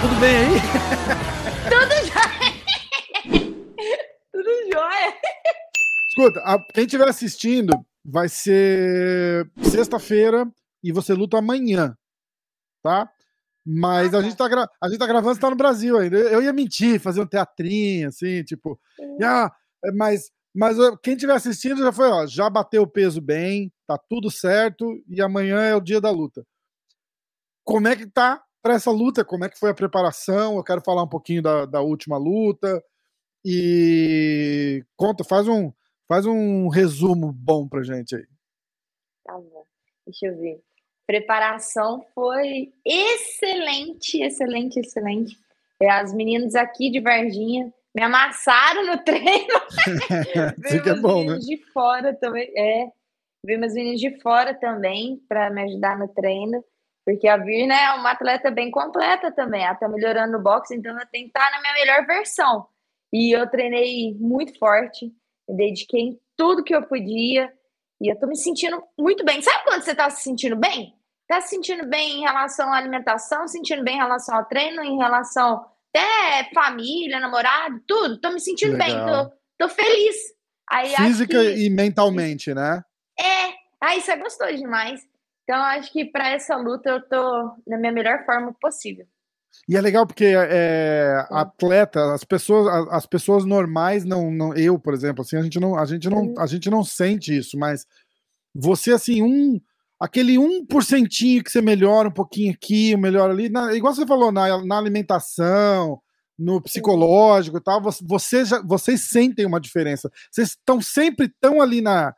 Tudo bem aí? Tudo jóia! Tudo jóia! Escuta, a, quem estiver assistindo, vai ser sexta-feira e você luta amanhã, tá? Mas a, gente tá gra... a gente tá gravando, você tá no Brasil ainda. Eu ia mentir, fazer um teatrinho, assim, tipo. Ah, mas, mas quem estiver assistindo já foi, ó, já bateu o peso bem, tá tudo certo, e amanhã é o dia da luta. Como é que tá para essa luta? Como é que foi a preparação? Eu quero falar um pouquinho da, da última luta. E conta, faz um, faz um resumo bom pra gente aí. Tá bom. Deixa eu ver. Preparação foi excelente, excelente, excelente. É, as meninas aqui de Varginha me amassaram no treino. Fica bom, né? de fora também. É, umas meninas de fora também para me ajudar no treino. Porque a Virna é uma atleta bem completa também. Ela tá melhorando no boxe, então eu tenho que estar na minha melhor versão. E eu treinei muito forte, me dediquei em tudo que eu podia. E eu tô me sentindo muito bem. Sabe quando você tá se sentindo bem? Tá se sentindo bem em relação à alimentação, sentindo bem em relação ao treino, em relação até família, namorado, tudo. Tô me sentindo Legal. bem, tô, tô feliz. Aí, Física que... e mentalmente, né? É, aí isso é gostoso demais. Então, acho que para essa luta eu tô na minha melhor forma possível. E é legal porque é, atleta, as pessoas, as pessoas normais não, não, eu, por exemplo, assim, a gente não, a gente não, a gente não sente isso, mas você assim, um aquele um porcentinho que você melhora um pouquinho aqui, melhora ali, na, igual você falou na, na alimentação, no psicológico e tal, você já, vocês sentem uma diferença. Vocês estão sempre tão ali na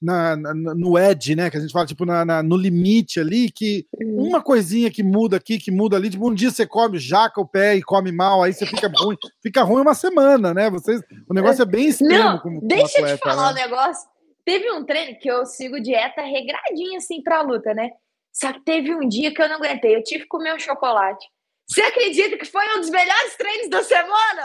na, na, no edge, né? Que a gente fala, tipo, na, na, no limite ali, que uma coisinha que muda aqui, que muda ali, tipo, um dia você come, jaca o pé e come mal, aí você fica ruim, fica ruim uma semana, né? Vocês, o negócio é bem extremo. Não, como, deixa eu te falar né? um negócio. Teve um treino que eu sigo dieta regradinha, assim, pra luta, né? Só que teve um dia que eu não aguentei, eu tive que comer um chocolate. Você acredita que foi um dos melhores treinos da semana?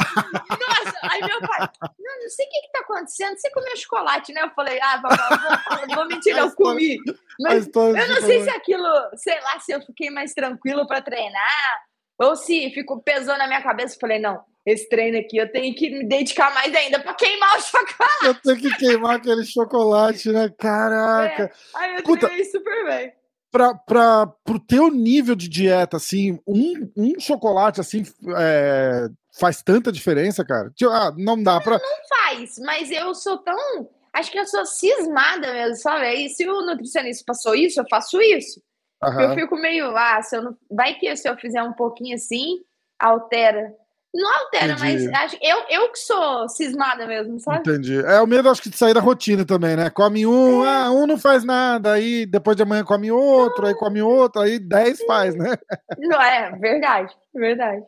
Nossa! Aí meu pai, não, não sei o que, que tá acontecendo. Você comeu chocolate, né? Eu falei, ah, papai, vou, vou mentir, eu comi. Mas eu não sei se aquilo, sei lá, se eu fiquei mais tranquilo para treinar, ou se ficou pesou na minha cabeça. Eu falei, não, esse treino aqui eu tenho que me dedicar mais ainda para queimar o chocolate. Eu tenho que queimar aquele chocolate, né? Caraca! É. Aí eu treinei super bem para o teu nível de dieta, assim, um, um chocolate assim é, faz tanta diferença, cara? Tipo, ah, não dá para. Não, não faz, mas eu sou tão. Acho que eu sou cismada mesmo, sabe? E se o nutricionista passou isso, eu faço isso. Uhum. Eu fico meio, ah, se eu não... vai que se eu fizer um pouquinho assim, altera. Não altera, Entendi. mas acho, eu, eu que sou cismada mesmo, sabe? Entendi. É o medo, acho que, de sair da rotina também, né? Come um, é. ah, um não faz nada, aí depois de amanhã come outro, aí come outro, aí dez faz, né? Não, é, verdade, verdade.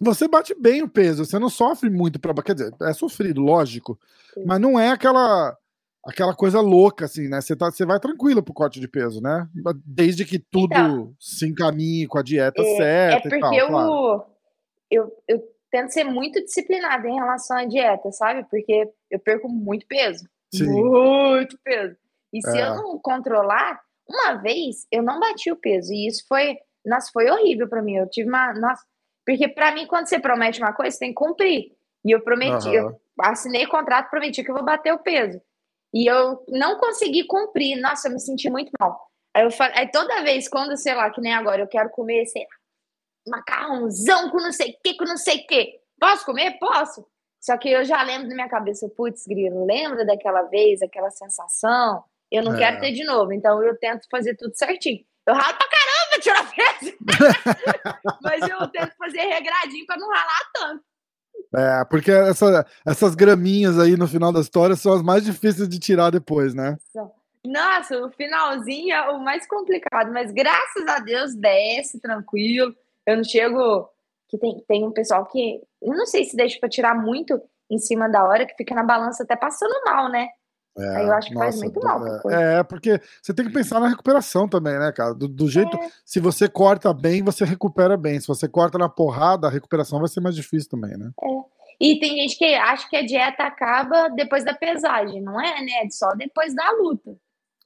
Você bate bem o peso, você não sofre muito para Quer dizer, é sofrido, lógico, Sim. mas não é aquela aquela coisa louca, assim, né? Você, tá, você vai tranquilo pro corte de peso, né? Desde que tudo então, se encaminhe com a dieta é, certa. É porque tal, eu, claro. eu, eu tento ser muito disciplinada em relação à dieta, sabe? Porque eu perco muito peso. Sim. Muito peso. E se é. eu não controlar, uma vez eu não bati o peso. E isso foi, nossa, foi horrível para mim. Eu tive uma, nossa, porque para mim quando você promete uma coisa, você tem que cumprir. E eu prometi, uhum. eu assinei contrato, prometi que eu vou bater o peso. E eu não consegui cumprir. Nossa, eu me senti muito mal. Aí eu falei, aí toda vez quando, sei lá, que nem agora, eu quero comer, sei lá, macarrãozão com não sei o que, com não sei o que. Posso comer? Posso. Só que eu já lembro na minha cabeça, putz, grilo, lembra daquela vez, aquela sensação? Eu não é. quero ter de novo, então eu tento fazer tudo certinho. Eu ralo pra caramba tirar peso, mas eu tento fazer regradinho pra não ralar tanto. É, porque essa, essas graminhas aí no final da história são as mais difíceis de tirar depois, né? Nossa, o finalzinho é o mais complicado, mas graças a Deus desce tranquilo. Eu não chego. Que tem, tem um pessoal que. Eu não sei se deixa pra tirar muito em cima da hora, que fica na balança até passando mal, né? É, Aí eu acho que nossa, faz muito mal. É, é, porque você tem que pensar na recuperação também, né, cara? Do, do jeito. É. Se você corta bem, você recupera bem. Se você corta na porrada, a recuperação vai ser mais difícil também, né? É. E tem gente que acha que a dieta acaba depois da pesagem. Não é, né? É só depois da luta.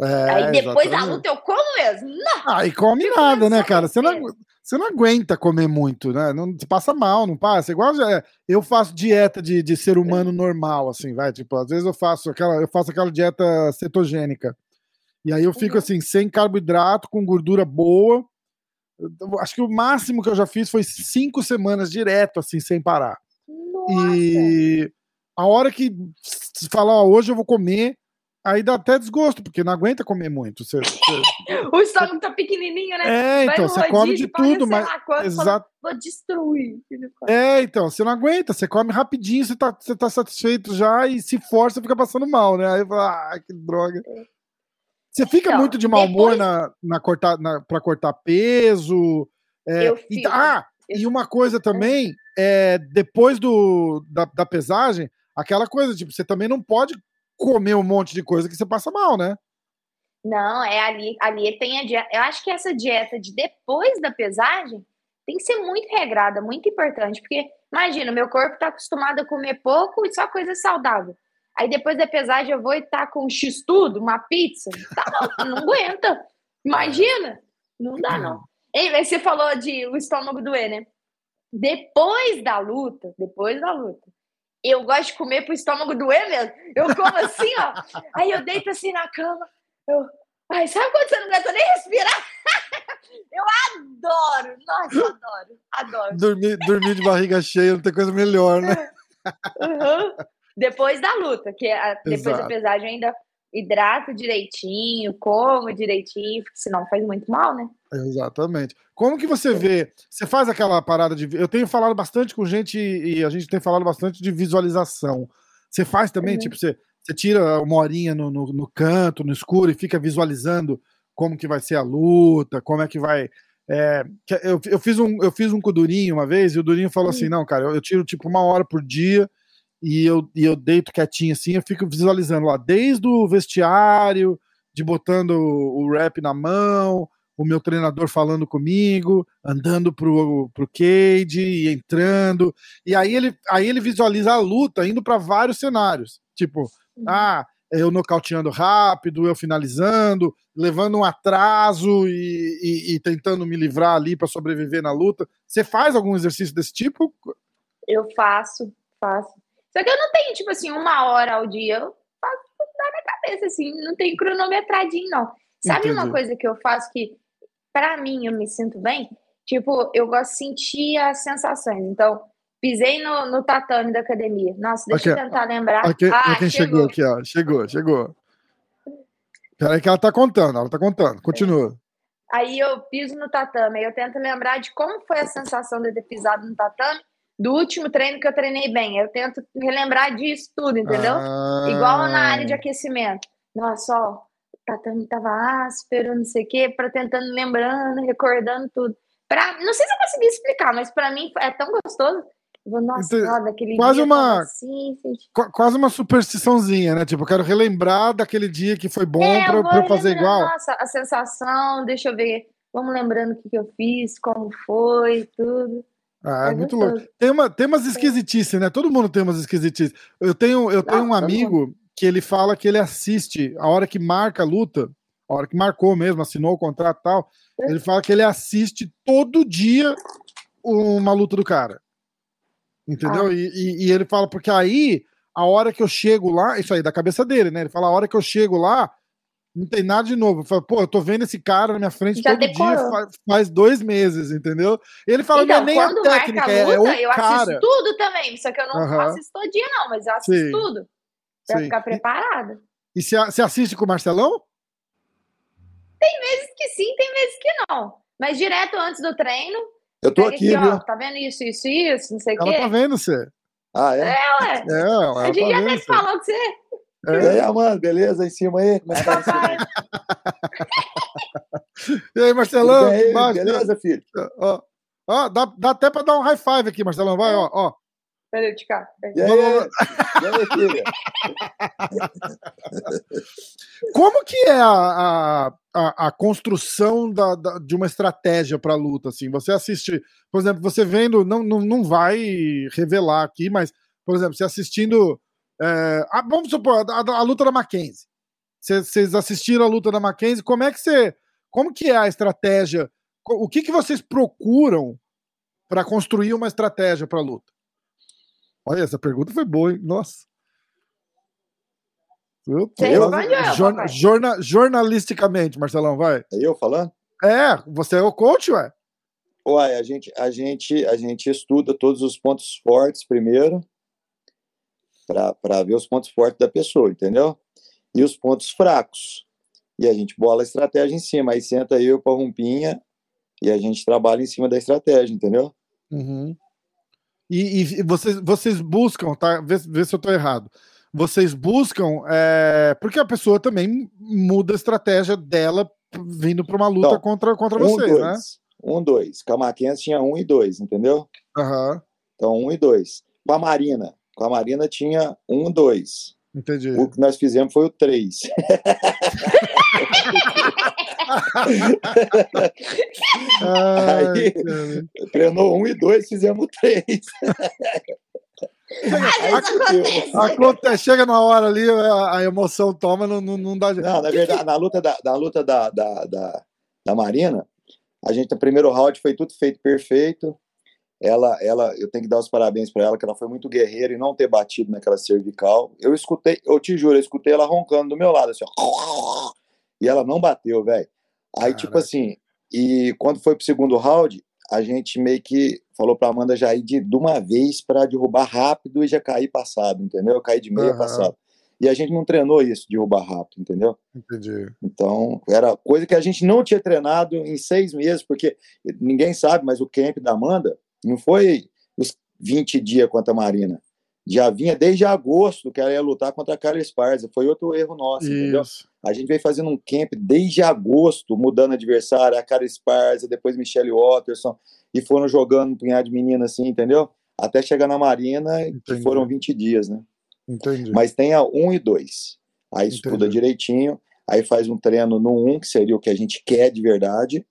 É, Aí depois exatamente. da luta eu como mesmo. Não. Ah, e come nada, né, cara? Você não, você não aguenta comer muito, né? Não, você passa mal, não passa. Igual é, eu faço dieta de, de ser humano normal, assim, vai. Tipo, às vezes eu faço aquela, eu faço aquela dieta cetogênica. E aí eu fico uhum. assim, sem carboidrato, com gordura boa. Acho que o máximo que eu já fiz foi cinco semanas direto, assim, sem parar. Nossa. E a hora que falar, hoje eu vou comer, aí dá até desgosto, porque não aguenta comer muito. Você, você... o estômago tá pequenininho, né? É, então, você come de tudo, mas. Exato. Vou destruir. É, então, você não aguenta, você come rapidinho, você tá, você tá satisfeito já e se força, fica passando mal, né? Aí fala, ah, que droga. É. Você fica então, muito de mau humor na, na cortar, na, pra cortar peso. É, eu. E, ah, e uma coisa também, é, depois do, da, da pesagem, aquela coisa, tipo, você também não pode comer um monte de coisa que você passa mal, né? Não, é ali, ali tem a dieta. Eu acho que essa dieta de depois da pesagem tem que ser muito regrada, muito importante, porque imagina, meu corpo está acostumado a comer pouco e só coisa saudável. Aí depois da pesagem eu vou e tá com um X tudo, uma pizza. Tá, não, aguenta. Imagina. Não dá, não. Aí você falou de o estômago doer, né? Depois da luta, depois da luta, eu gosto de comer pro estômago doer mesmo. Eu como assim, ó. Aí eu deito assim na cama. Eu. Ai, sabe quando você não aguenta nem respirar? eu adoro. Nossa, adoro. Adoro. Dormir, dormir de barriga cheia não tem coisa melhor, né? Uhum. Depois da luta, que a, depois Exato. da pesagem ainda hidrato direitinho, como direitinho, porque senão faz muito mal, né? Exatamente. Como que você vê? Você faz aquela parada de. Eu tenho falado bastante com gente e a gente tem falado bastante de visualização. Você faz também, uhum. tipo, você, você tira uma horinha no, no, no, canto, no escuro, e fica visualizando como que vai ser a luta, como é que vai. É, eu, eu, fiz um, eu fiz um com o Durinho uma vez, e o Durinho falou uhum. assim: não, cara, eu, eu tiro tipo uma hora por dia e eu, e eu deito quietinho assim, eu fico visualizando lá, desde o vestiário, de botando o rap na mão, o meu treinador falando comigo, andando pro, pro cage e entrando. E aí ele, aí ele visualiza a luta indo para vários cenários. Tipo, ah, eu nocauteando rápido, eu finalizando, levando um atraso e, e, e tentando me livrar ali para sobreviver na luta. Você faz algum exercício desse tipo? Eu faço, faço. Só que eu não tenho, tipo assim, uma hora ao dia. Eu faço na minha cabeça, assim, não tem cronometradinho, não. Sabe Entendi. uma coisa que eu faço que, para mim, eu me sinto bem? Tipo, eu gosto de sentir as sensações. Então, pisei no, no tatame da academia. Nossa, deixa aqui, eu tentar lembrar. Aqui, ah, quem chegou. chegou aqui, ó. Chegou, chegou. Peraí que ela tá contando, ela tá contando. Continua. Aí eu piso no tatame, aí eu tento lembrar de como foi a sensação de ter pisado no tatame do último treino que eu treinei bem. Eu tento relembrar disso tudo, entendeu? Ah. Igual na área de aquecimento. Nossa, ó, o tatame tava áspero, não sei o quê, para tentando lembrando, recordando tudo. Pra, não sei se eu consegui explicar, mas para mim é tão gostoso. Vou, nossa, então, ó, daquele quase dia uma assim, quase uma superstiçãozinha, né? Tipo, eu quero relembrar daquele dia que foi bom é, para eu, eu fazer igual. Nossa, a sensação, deixa eu ver. Vamos lembrando o que, que eu fiz, como foi, tudo. Ah, é, é muito louco. Tem, uma, tem umas é. esquisitices, né? Todo mundo tem umas esquisitices. Eu tenho, eu tenho um amigo que ele fala que ele assiste a hora que marca a luta, a hora que marcou mesmo, assinou o contrato e tal. É. Ele fala que ele assiste todo dia uma luta do cara. Entendeu? Ah. E, e, e ele fala, porque aí, a hora que eu chego lá, isso aí da cabeça dele, né? Ele fala, a hora que eu chego lá, não tem nada de novo. Eu falo, pô, eu tô vendo esse cara na minha frente Já todo decorou. dia faz, faz, dois meses, entendeu? Ele fala, então, não é então, nem a técnica, a luta, é, o eu cara. assisto tudo também, só que eu não uhum. assisto todo dia não, mas eu assisto Sim. tudo. Pra Sim. ficar preparada. E você assiste com o Marcelão? Tem vezes que sim, tem vezes que não. Mas direto antes do treino. Eu tô aqui, aqui? Ó, tá vendo isso, isso, isso, não sei o quê. Ela tá vendo você. Ah, é? É, ué. É, ela a gente tá já até falou que você é. E aí, Amanda, beleza? Em cima aí? Como é que tá e aí, Marcelão? Aí, beleza, filho? Ó, ó, dá, dá até pra dar um high five aqui, Marcelão. Vai, ó, ó. Peraí, de cá. E aí, e aí, filha? Como que é a, a, a construção da, da, de uma estratégia para luta? Assim? Você assiste, por exemplo, você vendo, não, não, não vai revelar aqui, mas por exemplo, você assistindo. É, a, vamos supor, a, a, a, luta da Mackenzie. Vocês assistiram a luta da Mackenzie, como é que você. Como que é a estratégia? O que, que vocês procuram para construir uma estratégia para a luta? Olha, essa pergunta foi boa, hein? Nossa. Eu, jorna, jorna, jornalisticamente, Marcelão, vai. É eu falando? É, você é o coach, ué. Uai, a gente, a gente, a gente estuda todos os pontos fortes primeiro, para ver os pontos fortes da pessoa, entendeu? E os pontos fracos. E a gente bola a estratégia em cima. Aí senta eu para Rumpinha e a gente trabalha em cima da estratégia, entendeu? Uhum. E, e, vocês, vocês buscam, tá? Vê, vê se eu estou errado vocês buscam, é, porque a pessoa também muda a estratégia dela vindo para uma luta então, contra, contra um, vocês, dois, né? Um, dois. Com a Mackenzie tinha um e dois, entendeu? Uhum. Então, um e dois. Com a Marina, com a Marina tinha um, dois. Entendi. O que nós fizemos foi o três. Aí, treinou um e dois, fizemos três. Acontece, chega na hora ali, a, a emoção toma, não, não, não dá. Não, na verdade, na luta da, na luta da, da, da, da Marina, a gente, no primeiro round, foi tudo feito perfeito. Ela, ela, eu tenho que dar os parabéns para ela, que ela foi muito guerreira e não ter batido naquela cervical. Eu escutei, eu te juro, eu escutei ela roncando do meu lado, assim, ó, e ela não bateu, velho. Aí, tipo assim, e quando foi pro segundo round, a gente meio que falou para Amanda já ir de, de uma vez para derrubar rápido e já cair passado, entendeu? Cair de meia uhum. passado. E a gente não treinou isso, derrubar rápido, entendeu? Entendi. Então, era coisa que a gente não tinha treinado em seis meses, porque ninguém sabe, mas o camp da Amanda não foi os 20 dias contra a Marina. Já vinha desde agosto que ela ia lutar contra a Carla Esparza. Foi outro erro nosso, isso. entendeu? A gente veio fazendo um camp desde agosto, mudando adversário, a Cara Esparza, depois Michelle Watterson, e foram jogando um punhado de meninas assim, entendeu? Até chegar na Marina, Entendi. que foram 20 dias, né? Entendi. Mas tem a 1 e 2. Aí estuda Entendi. direitinho, aí faz um treino no 1, que seria o que a gente quer de verdade,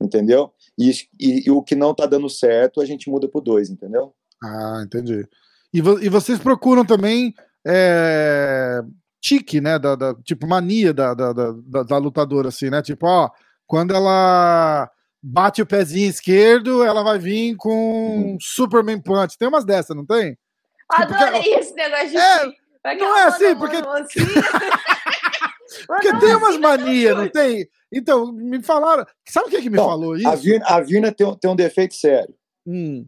entendeu? E, e, e o que não tá dando certo, a gente muda pro 2, entendeu? Ah, entendi. E, vo e vocês procuram também é, tique, né? Da, da, tipo, mania da, da, da, da lutadora, assim, né? Tipo, ó, quando ela bate o pezinho esquerdo, ela vai vir com um Superman Punch. Tem umas dessas, não tem? Tipo, Adorei porque... esse negócio de. É, não é assim, porque. Assim. porque tem umas manias, não tem? Então, me falaram. Sabe o que, que me falou isso? A Virna, a Virna tem, tem um defeito sério. Hum.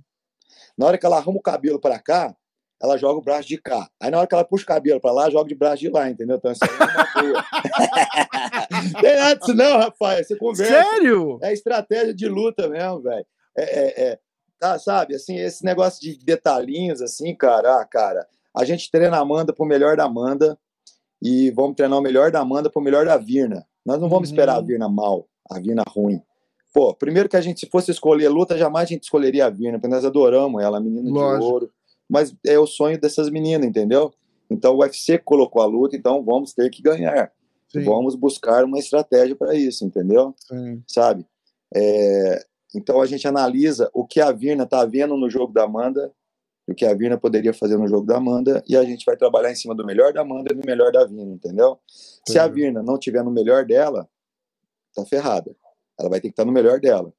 Na hora que ela arruma o cabelo para cá, ela joga o braço de cá. Aí na hora que ela puxa o cabelo para lá, joga de braço de lá, entendeu? Então isso aí é uma boa. Tem nada disso não, rapaz. Você conversa. Sério? É estratégia de luta mesmo, velho. É, é, é, tá, sabe, assim, esse negócio de detalhinhos, assim, cara, ah, cara, a gente treina a Amanda pro melhor da Amanda e vamos treinar o melhor da Amanda pro melhor da Virna. Nós não vamos uhum. esperar a Virna mal, a Virna ruim. Pô, primeiro que a gente, se fosse escolher luta, jamais a gente escolheria a Virna, porque nós adoramos ela, menina Lógico. de ouro mas é o sonho dessas meninas, entendeu? Então o UFC colocou a luta, então vamos ter que ganhar. Sim. Vamos buscar uma estratégia para isso, entendeu? Sim. Sabe? É, então a gente analisa o que a Virna está vendo no jogo da Amanda, o que a Virna poderia fazer no jogo da Amanda, e a gente vai trabalhar em cima do melhor da Amanda e do melhor da Virna, entendeu? Sim. Se a Virna não tiver no melhor dela, tá ferrada. Ela vai ter que estar tá no melhor dela,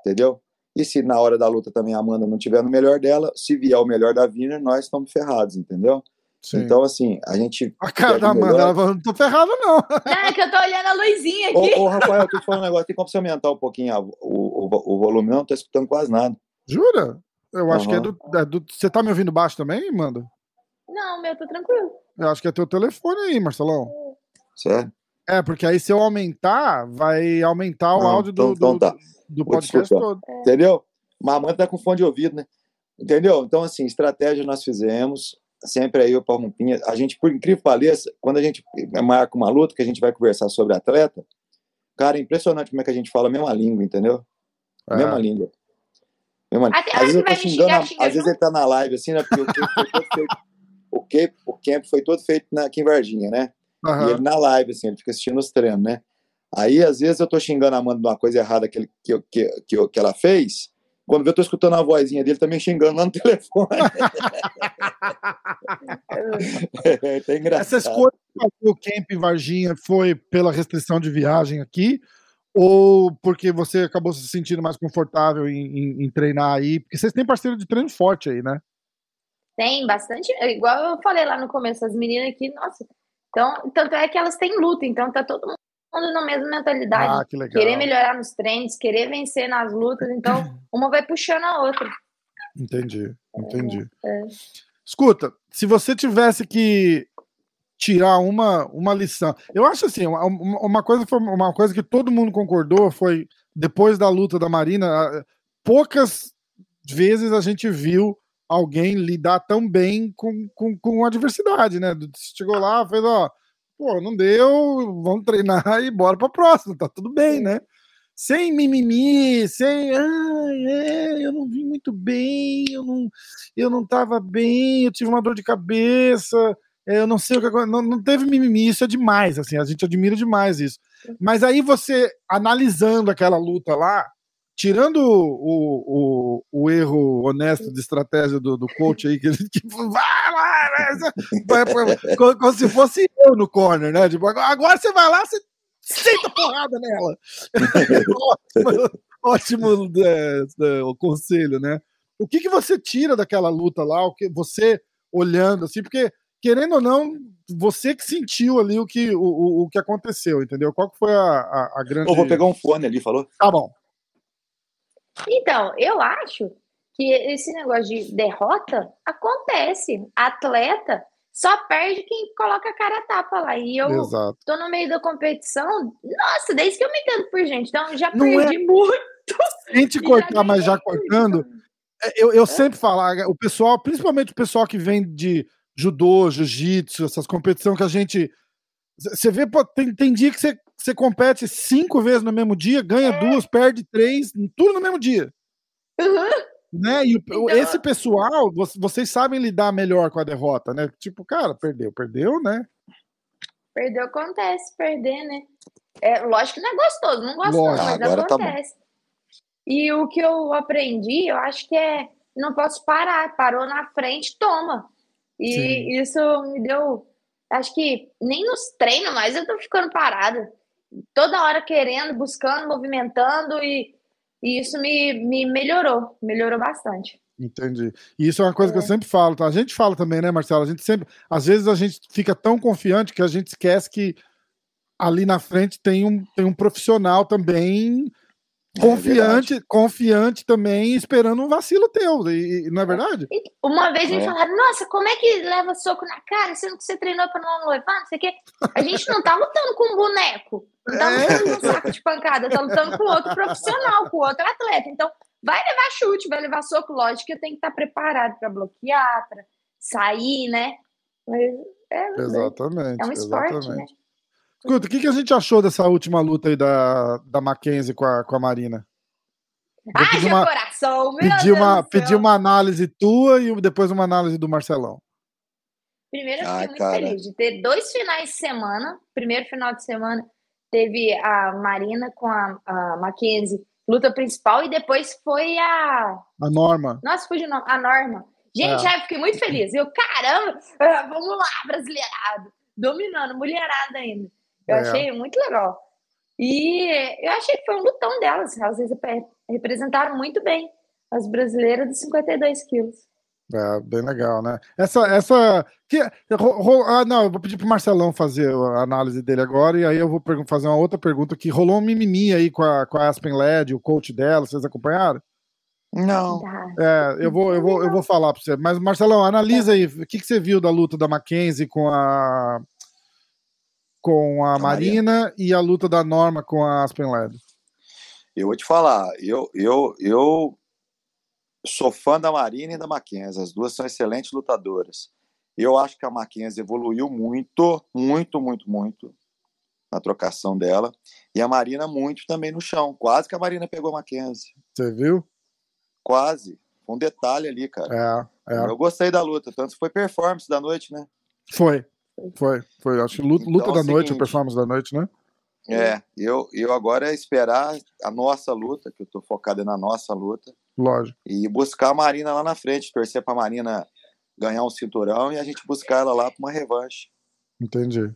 entendeu? E se na hora da luta também a Amanda não tiver no melhor dela, se vier o melhor da Viner, nós estamos ferrados, entendeu? Sim. Então, assim, a gente. A cara da Amanda, ela falou, não tô ferrado, não. Não, é que eu tô olhando a luzinha aqui. Ô, ô Rafael, eu tô te falando um negócio, tem como você aumentar um pouquinho a, o, o, o, volume, não? Não tô escutando quase nada. Jura? Eu acho uhum. que é do, é do, Você tá me ouvindo baixo também, Amanda? Não, meu, tô tranquilo. Eu acho que é teu telefone aí, Marcelão. Sério? É, porque aí se eu aumentar, vai aumentar o não, áudio então, do, então, tá. do, do podcast todo. É. Entendeu? Mamãe tá com fone de ouvido, né? Entendeu? Então, assim, estratégia nós fizemos, sempre aí o Palmumpinha. A gente, por incrível que pareça, quando a gente marca uma luta, que a gente vai conversar sobre atleta, cara, é impressionante como é que a gente fala a mesma língua, entendeu? A mesma língua. Mesma... Até às vezes eu tô xingando, xingar, xingar, às vezes ele tá na live, assim, né? Porque o camp foi todo feito, o camp, o camp foi todo feito na, aqui em Varginha, né? Uhum. E ele na live, assim, ele fica assistindo os treinos, né? Aí, às vezes, eu tô xingando a Amanda de uma coisa errada que, ele, que, que, que, que ela fez, Quando eu tô escutando a vozinha dele, também xingando lá no telefone. é, tá engraçado. Essa escolha do Camp em Varginha foi pela restrição de viagem aqui? Ou porque você acabou se sentindo mais confortável em, em, em treinar aí? Porque vocês têm parceiro de treino forte aí, né? Tem bastante, igual eu falei lá no começo, as meninas aqui, nossa. Então, tanto é que elas têm luta, então tá todo mundo na mesma mentalidade. Ah, que legal. Querer melhorar nos treinos, querer vencer nas lutas, então uma vai puxando a outra. Entendi, entendi. É, é. Escuta, se você tivesse que tirar uma, uma lição, eu acho assim, uma, uma coisa foi uma coisa que todo mundo concordou foi depois da luta da Marina, poucas vezes a gente viu alguém lidar tão bem com, com, com a adversidade, né? Chegou lá, fez, ó, pô, não deu, vamos treinar e bora pra próxima, tá tudo bem, né? Sem mimimi, sem, ai, é, eu não vi muito bem, eu não, eu não tava bem, eu tive uma dor de cabeça, eu não sei o que não, não teve mimimi, isso é demais, assim, a gente admira demais isso. Mas aí você analisando aquela luta lá, tirando o, o, o, erro honesto de estratégia do, do coach aí, que ele tipo, vai lá, vai, como, como, se fosse eu no corner, né? Tipo, agora você vai lá, você senta porrada nela. ótimo, ótimo é, é, o conselho, né? O que, que você tira daquela luta lá, o que você olhando assim, porque querendo ou não, você que sentiu ali o que, o, o, o que aconteceu, entendeu? Qual que foi a, a, a grande. Eu vou pegar um fone ali, falou? Tá bom. Então, eu acho que esse negócio de derrota acontece. Atleta só perde quem coloca a cara a tapa lá. E eu Exato. tô no meio da competição, nossa, desde que eu me entendo por gente, então já Não perdi é... muito. Sem te cortar, mas já cortando, é, eu, eu é? sempre falo, o pessoal, principalmente o pessoal que vem de judô, jiu-jitsu, essas competições que a gente. Você vê, pô, tem, tem dia que você você compete cinco vezes no mesmo dia, ganha é. duas, perde três, tudo no mesmo dia. Uhum. Né? E então... esse pessoal, vocês sabem lidar melhor com a derrota, né? Tipo, cara, perdeu, perdeu, né? Perdeu, acontece, perder, né? É, lógico que não é gostoso, não gosto, mas Agora tá acontece. Tá e o que eu aprendi, eu acho que é não posso parar, parou na frente, toma. E Sim. isso me deu. Acho que nem nos treinos mais eu tô ficando parada toda hora querendo, buscando, movimentando e, e isso me, me melhorou, melhorou bastante. Entendi. E isso é uma coisa é. que eu é. sempre falo, tá? A gente fala também, né, Marcelo? A gente sempre, às vezes a gente fica tão confiante que a gente esquece que ali na frente tem um, tem um profissional também confiante, é confiante também, esperando um vacilo teu, e, não é verdade? Uma vez me é. falaram, nossa, como é que leva soco na cara, sendo que você treinou para não levar, não sei o quê. A gente não tá lutando com um boneco, não tá lutando com um saco de pancada, tá lutando com outro profissional, com outro atleta. Então, vai levar chute, vai levar soco, lógico que eu tenho que estar preparado para bloquear, para sair, né? Mas é, exatamente. É um esporte, né? exatamente. né? Escuta, o que, que a gente achou dessa última luta aí da, da Mackenzie com a, com a Marina? Haja uma, coração, meu pedi Deus uma, pedi uma análise tua e depois uma análise do Marcelão. Primeiro, eu fiquei Ai, muito cara. feliz de ter dois finais de semana. Primeiro final de semana teve a Marina com a, a Mackenzie, luta principal, e depois foi a. A Norma. Nossa, foi de nome. A Norma. Gente, é. eu fiquei muito feliz. Eu, caramba, vamos lá, brasileirado. Dominando, mulherada ainda. Eu é. achei muito legal. E eu achei que foi um lutão delas. Elas representaram muito bem as brasileiras de 52 quilos. É, bem legal, né? Essa, essa, que, ah, não, eu vou pedir pro Marcelão fazer a análise dele agora, e aí eu vou fazer uma outra pergunta que rolou um mimimi aí com a, com a Aspen Led, o coach dela, vocês acompanharam? Não. É, eu vou, eu vou, eu vou falar para você. Mas, Marcelão, analisa aí, o que, que você viu da luta da Mackenzie com a com a, a Marina e a luta da Norma com a Aspen Led? Eu vou te falar, eu, eu, eu sou fã da Marina e da Mackenzie, as duas são excelentes lutadoras. Eu acho que a Mackenzie evoluiu muito, muito, muito, muito na trocação dela. E a Marina muito também no chão. Quase que a Marina pegou a Mackenzie. Você viu? Quase. Um detalhe ali, cara. É, é. Eu gostei da luta, tanto foi performance da noite, né? Foi. Foi, foi. Acho que luta, então, luta da é noite, o performance da noite, né? É, eu, eu agora é esperar a nossa luta, que eu tô focado na nossa luta, Lógico. E buscar a Marina lá na frente, torcer pra Marina ganhar um cinturão e a gente buscar ela lá pra uma revanche. Entendi.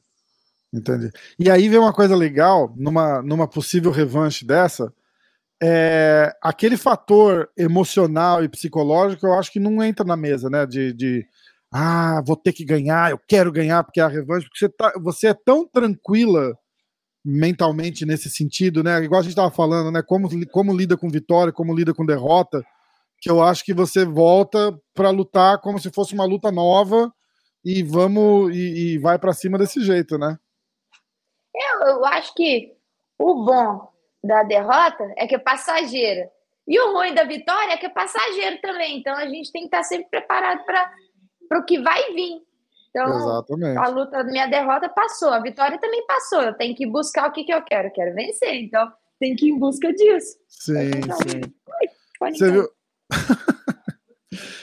Entendi. E aí vem uma coisa legal, numa, numa possível revanche dessa, é, aquele fator emocional e psicológico, eu acho que não entra na mesa, né? De, de ah, vou ter que ganhar, eu quero ganhar porque é a revanche, porque você, tá, você é tão tranquila mentalmente nesse sentido, né? Igual a gente estava falando, né? Como, como lida com vitória, como lida com derrota, que eu acho que você volta para lutar como se fosse uma luta nova e vamos e, e vai para cima desse jeito, né? Eu, eu acho que o bom da derrota é que é passageira. E o ruim da vitória é que é passageiro também. Então a gente tem que estar sempre preparado para o que vai vir. Então, Exatamente. a luta, minha derrota passou, a vitória também passou. Eu tenho que buscar o que, que eu quero. Eu quero vencer. Então, tem que ir em busca disso. Sim, então, sim. Você viu?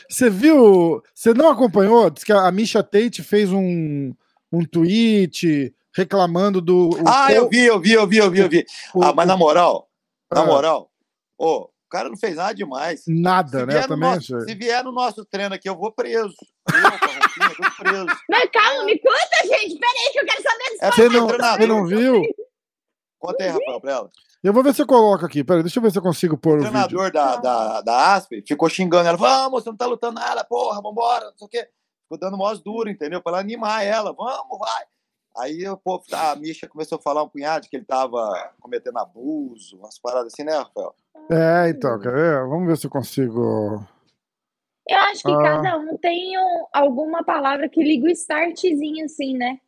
Você viu? Você não acompanhou? Diz que a Misha Tate fez um, um tweet reclamando do. ah, eu vi, eu vi, eu vi, eu vi, eu vi. O, ah, mas na moral, na ah. moral, ô, oh, o cara não fez nada demais. Nada, se né? Também nosso, Se vier no nosso treino aqui, eu vou preso. Preso. Mas calma, me conta, gente. Peraí, que eu quero saber disso. É, você, não, você não viu? Conta aí, Rafael, pra ela. Eu vou ver se eu coloco aqui. Peraí, deixa eu ver se eu consigo pôr o, o treinador da, da, da ASP ficou xingando ela. Vamos, você não tá lutando nada, porra, vambora, não sei o quê. Ficou dando voz duro, entendeu? Pra ela animar ela. Vamos, vai. Aí o povo, a Misha começou a falar um punhado que ele tava cometendo abuso, umas paradas assim, né, Rafael? É, então, quer ver? Vamos ver se eu consigo. Eu acho que ah. cada um tem um, alguma palavra que liga o startzinho, assim, né?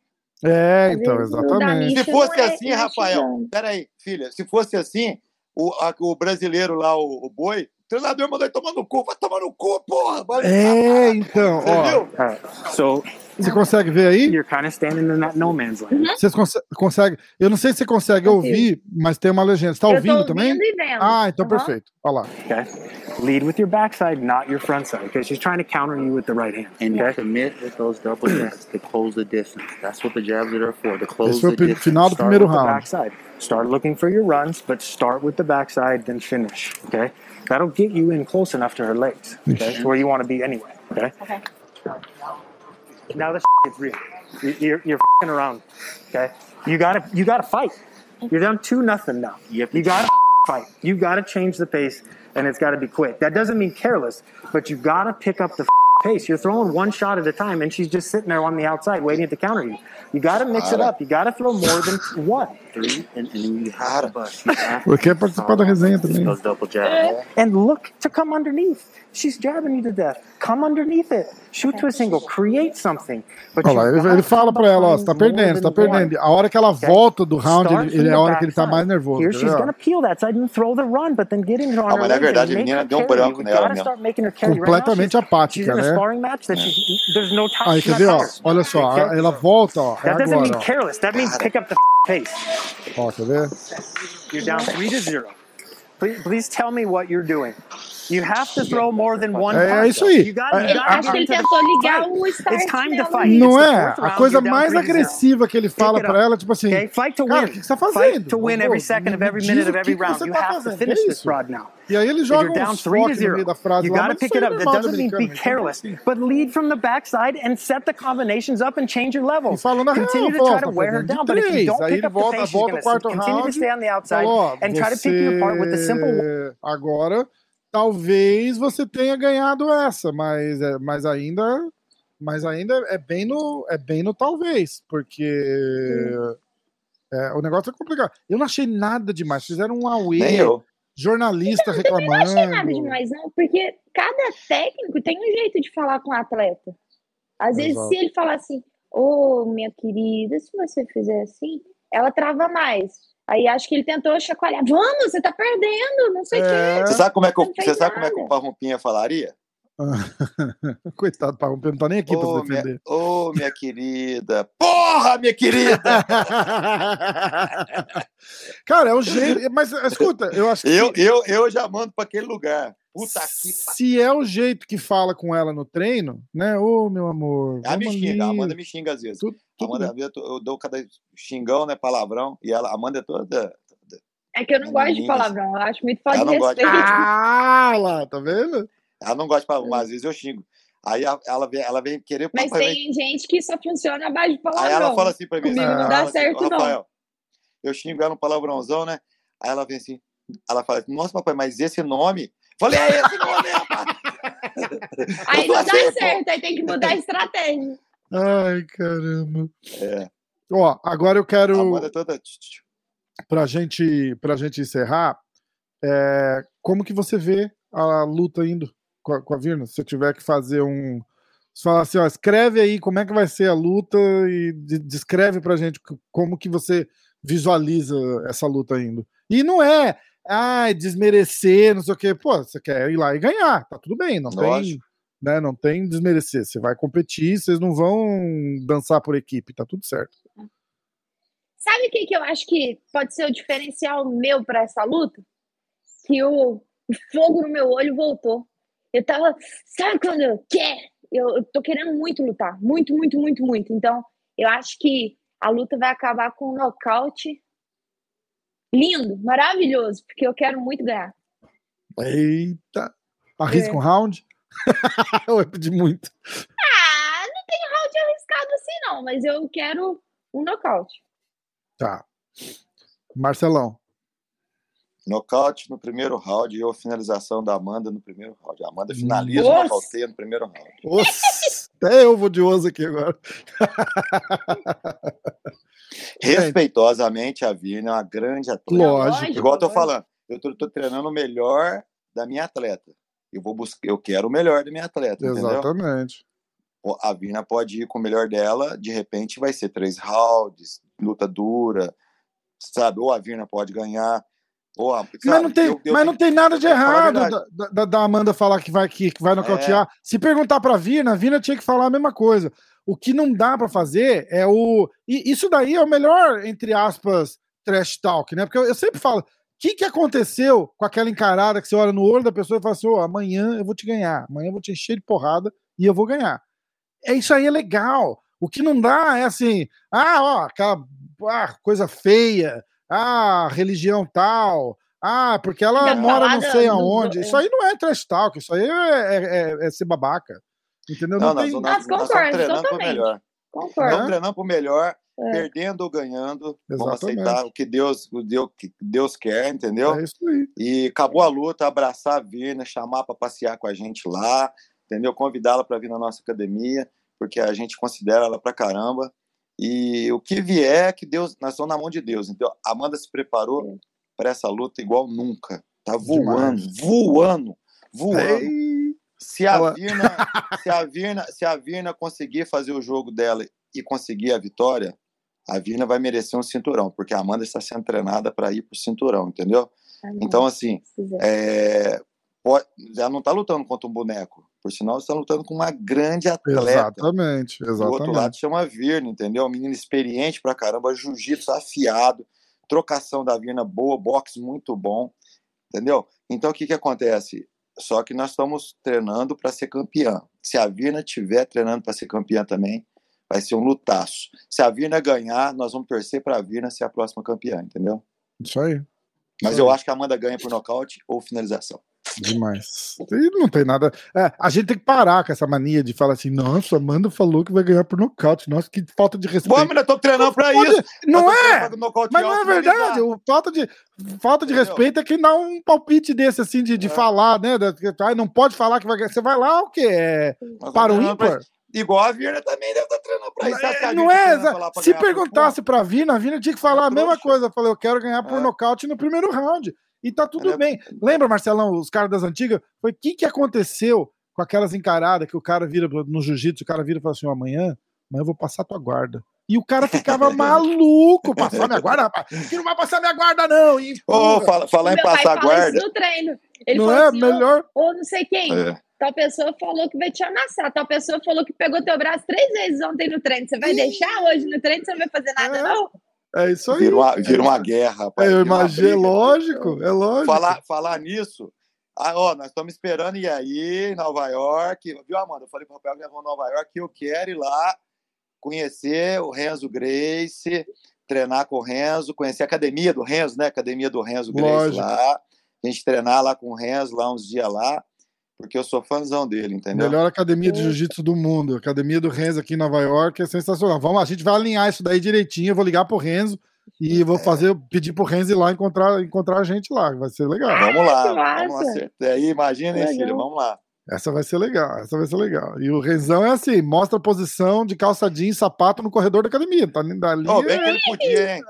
É, então, exatamente. Se fosse é assim, Rafael, peraí, filha, se fosse assim, o, a, o brasileiro lá, o, o boi, treinador mandou ele tomar no cu, vai tomar no cu, porra! Vai, é, então, ó. So, você consegue ver aí? You're kind of standing in that no man's land. Uhum. Você cons consegue? Eu não sei se você consegue ouvir, mas tem uma legenda. Você tá ouvindo também? Ah, então uhum. perfeito. Olha lá. Okay. Lead with your backside, not your front side, because she's trying to counter you with the right hand. And okay? commit with those double jabs to close the distance. That's what the jabs are for, to close Esse foi the o final do primeiro round. Backside. Start looking for your runs, but start with the backside, then finish. Okay. That'll get you in close enough to her legs. Okay, That's where you want to be anyway. Okay. Okay. Now this is real. You're you're around. Okay. You gotta you gotta fight. You're down two nothing now. You, you gotta fight. You gotta change the pace, and it's got to be quick. That doesn't mean careless, but you gotta pick up the pace. You're throwing one shot at a time, and she's just sitting there on the outside waiting to counter you. You got to mix it up. You got to throw more than one. Three, and, and you have to bust. Participar da resenha também. Those double jabs. And look to come underneath. She's jabbing you to death. Come underneath it. Shoot to a single. Create something. But Olha lá, ele, ele fala pra ela, ó, você tá perdendo, você tá perdendo. A hora que ela volta do round, ele, ele, é a hora que ele tá mais nervoso. Here she's gonna peel that side and throw the run, but then get in on ah, mas na verdade, a menina deu um branco nela mesmo. Completamente apática, né? There's no time. Aí, quer ver, ó, olha só, ela volta, ó, é That doesn't mean careless. That means pick up the pace. Ó, quer ver? You're down 3 to 0. Please, please tell me what you're doing. You have to throw more than one é, é isso aí. You gotta, you gotta Acho que ele tentou ligar o start. It's time to fight. Não é? A coisa mais agressiva que ele fala pra ela, tipo assim, okay? fight to cara, win. o que você tá fazendo? Fight to win every second of every minute of every round. You have to finish this broad now. E aí ele joga um foco no meio da frase you lá, gotta pick it up. That doesn't mean be careless, but lead from the backside and set the combinations up and change your level. Continue to try to wear her down, but if you don't pick up the pace, she's going to continue to stay on the outside and try to pick you apart with the simple... Agora talvez você tenha ganhado essa, mas, é, mas ainda mas ainda é bem no é bem no talvez, porque é, o negócio é complicado. Eu não achei nada demais. Fizeram um away, jornalista reclamando. Eu não achei nada demais, não, porque cada técnico tem um jeito de falar com o atleta. Às Exato. vezes, se ele falar assim, ô, oh, minha querida, se você fizer assim, ela trava mais. Aí acho que ele tentou chacoalhar. Vamos, você tá perdendo, não sei o é... quê. Você sabe como é que, você sabe como é que o Parrompinha falaria? Coitado, Parrompinha não tá nem aqui oh, pra defender. Ô, oh, minha querida. Porra, minha querida! Cara, é um jeito. Mas escuta, eu acho que. Eu, eu, eu já mando pra aquele lugar. Puta que Se é o jeito que fala com ela no treino, né? Ô, oh, meu amor. Ela me xinga, a Amanda me xinga às vezes. Tudo, tudo Amanda, eu dou cada xingão, né? Palavrão. E ela, a Amanda é toda. É que eu não gosto de palavrão, eu acho muito falta de respeito. Ah, lá, tá vendo? Ela não gosta de palavrão, mas às vezes eu xingo. Aí ela vem, ela vem querer. Mas tem vem... gente que só funciona a base de palavrão. Aí ela fala assim pra mim: Comigo não dá assim, certo, não. Rafael, eu xingo ela um palavrãozão, né? Aí ela vem assim, ela fala assim: Nossa, papai, mas esse nome. Falei, é esse nome, rapaz. Aí não dá assim, certo, aí tem que mudar a estratégia. Ai, caramba. É. Ó, agora eu quero. A moda toda. Pra gente, pra gente encerrar, é, como que você vê a luta indo com a, com a Virna? Se você tiver que fazer um. Você fala assim, ó, escreve aí como é que vai ser a luta e descreve pra gente como que você visualiza essa luta indo. E não é, ah, desmerecer, não sei o quê. Pô, você quer ir lá e ganhar, tá tudo bem, não Lógico. tem, né, não tem desmerecer. Você vai competir, vocês não vão dançar por equipe, tá tudo certo. Sabe o que, que eu acho que pode ser o diferencial meu para essa luta? Que o fogo no meu olho voltou. Eu tava, sabe quando eu quero? Eu, eu tô querendo muito lutar, muito, muito, muito, muito. Então, eu acho que a luta vai acabar com um nocaute lindo, maravilhoso, porque eu quero muito ganhar. Eita! Arrisca é. um round? eu pedi muito. Ah, não tem round arriscado assim, não, mas eu quero um nocaute. Tá. Marcelão. Nocaute no primeiro round e a finalização da Amanda no primeiro round. A Amanda finaliza Nossa. o nocauteia no primeiro round. Nossa, até eu vou de oso aqui agora. Respeitosamente, a Virna é uma grande atleta. Lógico. Igual eu tô falando, eu tô, tô, treinando o melhor da minha atleta. Eu vou buscar, eu quero o melhor da minha atleta. Exatamente. Entendeu? A Virna pode ir com o melhor dela, de repente vai ser três rounds, luta dura, sabe? Ou a Virna pode ganhar. Ou a, sabe? mas não tem, eu, eu mas não tem nada de errado da, da, da, Amanda falar que vai, que, que vai nocautear. É. Se perguntar pra Virna, a Virna tinha que falar a mesma coisa. O que não dá para fazer é o. E isso daí é o melhor, entre aspas, trash talk, né? Porque eu, eu sempre falo. O que, que aconteceu com aquela encarada que você olha no olho da pessoa e fala assim: oh, amanhã eu vou te ganhar, amanhã eu vou te encher de porrada e eu vou ganhar. É isso aí é legal. O que não dá é assim, ah, ó, aquela ah, coisa feia, ah, religião tal, ah, porque ela mora não sei aonde. Isso aí não é trash talk, isso aí é, é, é, é ser babaca. Entendeu? Não, não tem... nós, nós, nós estamos treinando para o melhor. Concordo. Estamos treinando para o melhor, é. perdendo ou ganhando. Exatamente. Vamos aceitar o que Deus, o Deus, que Deus quer, entendeu? É isso aí. E acabou a luta, abraçar a Virna, chamar para passear com a gente lá, entendeu? Convidá-la para vir na nossa academia, porque a gente considera ela para caramba. E o que vier, que Deus, nós estamos na mão de Deus. Então, a Amanda se preparou para essa luta igual nunca. Tá voando, Demais. voando, voando. Se a, Ela... Virna, se, a Virna, se a Virna conseguir fazer o jogo dela e conseguir a vitória, a Virna vai merecer um cinturão, porque a Amanda está sendo treinada para ir para o cinturão, entendeu? então, assim, é, pode, ela não está lutando contra um boneco, por sinal, está lutando com uma grande atleta. Exatamente, exatamente. Do outro lado chama Virna, entendeu? Uma menina experiente pra caramba, jiu-jitsu afiado, trocação da Virna boa, boxe muito bom, entendeu? Então, o que que acontece? Só que nós estamos treinando para ser campeã. Se a Virna estiver treinando para ser campeã também, vai ser um lutaço. Se a Virna ganhar, nós vamos torcer para a Virna ser a próxima campeã, entendeu? Isso aí. Mas Isso eu aí. acho que a Amanda ganha por nocaute ou finalização. Demais. E não tem nada. É, a gente tem que parar com essa mania de falar assim: nossa, Amanda falou que vai ganhar por nocaute. Nossa, que falta de respeito. Mas eu tô treinando pra isso. Não é! Mas não é verdade. O falta de, falta de respeito é quem dá um palpite desse, assim, de, de é. falar, né? Ah, não pode falar que vai ganhar. Você vai lá, o quê? É, para o ímpar. Igual a Virna também deve estar tá treinando pra isso. É, não é, se perguntasse pra Virna, a Virna tinha que falar é a mesma coisa. Eu falei, eu quero ganhar por é. nocaute no primeiro round. E tá tudo bem. Lembra, Marcelão, os caras das antigas? Foi o que, que aconteceu com aquelas encaradas que o cara vira no jiu-jitsu, o cara vira e fala assim: oh, amanhã, amanhã eu vou passar tua guarda. E o cara ficava maluco, passar minha guarda, rapaz. Que não vai passar minha guarda, não. E, oh, fala, falar em passar a guarda. Isso no treino. Ele não é assim, melhor. Ou, não sei quem. É. Tal pessoa falou que vai te amassar. Tal pessoa falou que pegou teu braço três vezes ontem no treino. Você vai deixar hoje no treino? Você não vai fazer nada, é. não? É isso aí. Vira uma, vira uma guerra, rapaz. É, eu imagino, é lógico, é lógico. Falar, falar nisso, ah, ó, nós estamos esperando ir aí, Nova York. Viu, Amanda? Eu falei pro Rafael que nós vamos Nova York, que eu quero ir lá conhecer o Renzo Grace, treinar com o Renzo, conhecer a academia do Renzo, né? Academia do Renzo Grace lá. A gente treinar lá com o Renzo lá uns dias lá, porque eu sou fãzão dele, entendeu? Melhor academia de jiu-jitsu do mundo. Academia do Renzo aqui em Nova York é sensacional. Vamos, a gente vai alinhar isso daí direitinho. Eu vou ligar pro Renzo e vou fazer, pedir pro Renzo ir lá encontrar, encontrar a gente lá. Vai ser legal. Vamos lá, vamos lá. Aí, imagina, hein, filho? Vamos lá. Essa vai ser legal, essa vai ser legal. E o Renzão é assim, mostra a posição de calça jeans, sapato no corredor da academia. Tá dali. Oh, bem que ele podia, hein?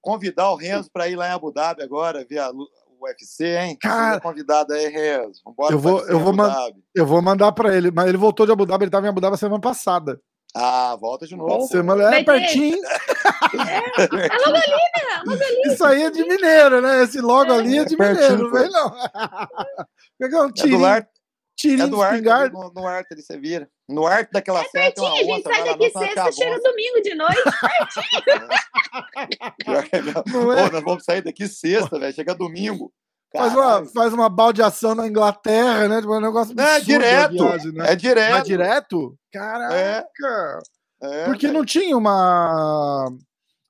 Convidar o Renzo para ir lá em Abu Dhabi agora, ver a UFC, hein? Cara, convidado aí, Renzo. Vambora eu vou, eu vou, eu vou mandar para ele, mas ele voltou de Abu Dhabi, ele estava em Abu Dhabi semana passada. Ah, volta de novo. Semana é pertinho. É, é logo ali, né? Logo ali. Isso aí é de mineiro, né? Esse logo ali é de é mineiro, não vem não. Pegar um tirinho. É Tirinho é do Arte, no, no Arte ele você vira. No Arte daquela é onça. A gente sai daqui sexta, chega domingo de noite, que é mesmo. Pô, é? nós vamos sair daqui sexta, velho. Chega domingo. Faz uma, faz uma baldeação na Inglaterra, né? Tipo, um negócio não, é direto. Viagem, né? É direto. É direto? Caraca! É. É, Porque não tinha uma.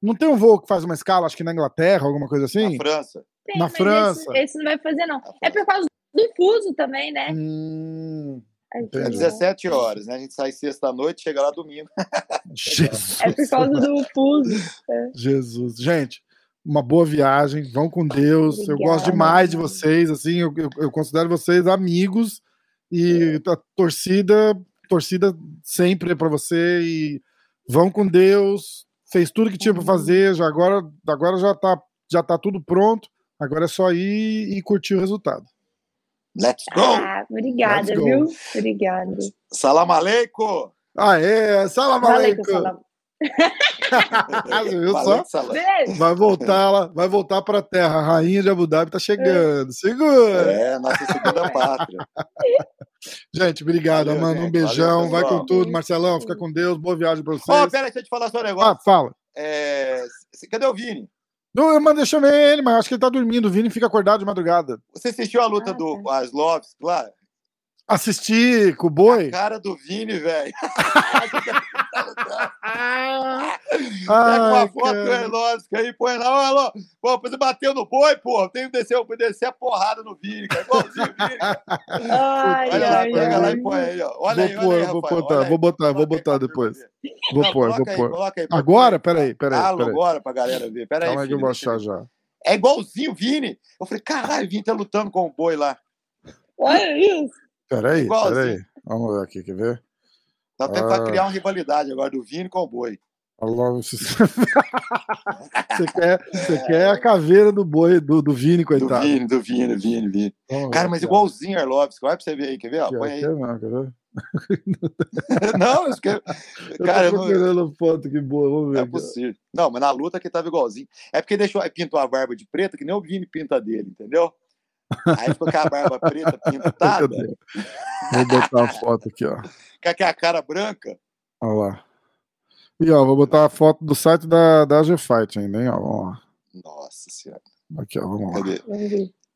Não tem um voo que faz uma escala, acho que na Inglaterra, alguma coisa assim? Na França. Tem, na França. Esse, esse, não vai fazer, não. É por causa do fuso também, né? Hum, é 17 horas, né? A gente sai sexta-noite, chega lá domingo. Jesus. É por causa do fuso. É. Jesus. Gente, uma boa viagem, vão com Deus. Obrigada. Eu gosto demais de vocês, assim, eu, eu, eu considero vocês amigos e é. a torcida, torcida sempre é para você e vão com Deus. Fez tudo que tinha para uhum. fazer, já agora, agora já tá já tá tudo pronto. Agora é só ir e curtir o resultado. Let's go! Ah, obrigada, Let's viu? Go. Obrigada. Salam aleikum! Ah, é, salam aleikum! Salam. Viu só? Vai voltar lá, vai voltar para a terra. A rainha de Abu Dhabi tá chegando. Segura! É, nossa segunda pátria. Gente, obrigado, Valeu, mano. Um beijão. Valeu, vai com tudo. Marcelão, fica com Deus. Boa viagem para vocês. Ó, oh, pera deixa eu te falar só um negócio. Ah, fala. É... Cadê o Vini? Não, eu mandei chamar ele, mas acho que ele tá dormindo. O Vini fica acordado de madrugada. Você assistiu a luta ah, do tá. Aslovs, claro? Assisti com o boi. A cara do Vini, velho. Pega uma foto do Elósco aí, põe lá, alô. Pô, você bateu no boi, pô. Tem que descer, descer a porrada no Vini, cara. Igualzinho o. Ai, olha lá, ai, pega ai. lá e põe aí, ó. Olha vou aí, pôr, olha aí, vou botar, olha vou botar, vou botar depois. Vou pôr, vou pôr. Agora? Peraí, peraí. Ah, agora pra galera ver. Peraí. Calma aí que eu vou achar já. É igualzinho o Vini. Eu falei, caralho, o Vini tá lutando com o boi lá. Olha isso. Peraí, peraí. Vamos ver aqui, quer ver? Tá até ah. pra criar uma rivalidade agora do Vini com o boi. você quer, você é. quer a caveira do boi, do, do Vini, coitado. Do Vini, do Vini, Vini, Vini. Vamos cara, mas igualzinho Arlovski. Vai pra você ver aí, quer ver? Põe aí. Não, quer ver? não, isso que... É- cara, eu tô procurando não... foto, que boa, vamos ver. É possível. Não, mas na luta que tava igualzinho. É porque deixou, pintou a barba de preto, que nem o Vini pinta dele, entendeu? Aí ficou com a barba preta pintada. Vou botar a foto aqui, ó. Com a cara branca. Olha lá. E ó, vou botar a foto do site da, da G-Fight ainda, hein? Ó, vamos lá. Nossa senhora. Aqui, ó, vamos lá. Cadê?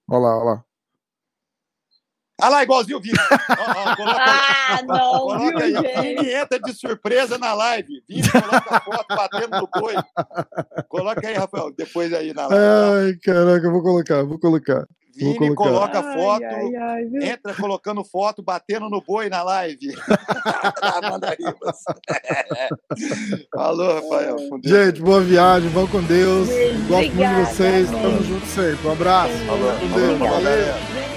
Olha lá, olha lá. Ah lá, igualzinho o Vini. ah, não, coloca viu, aí. Vini entra de surpresa na live. Vini coloca a foto batendo no boi. Coloca aí, Rafael, depois aí na live. Ai, caraca, eu vou colocar, vou colocar. Vini coloca foto, ai, ai, ai, entra colocando foto, batendo no boi na live. Manda aí, Falou, Rafael. Gente, boa viagem, vão com Deus. Gosto muito de vocês. Tamo junto sempre. Um abraço. Falou, com Deus. Valeu.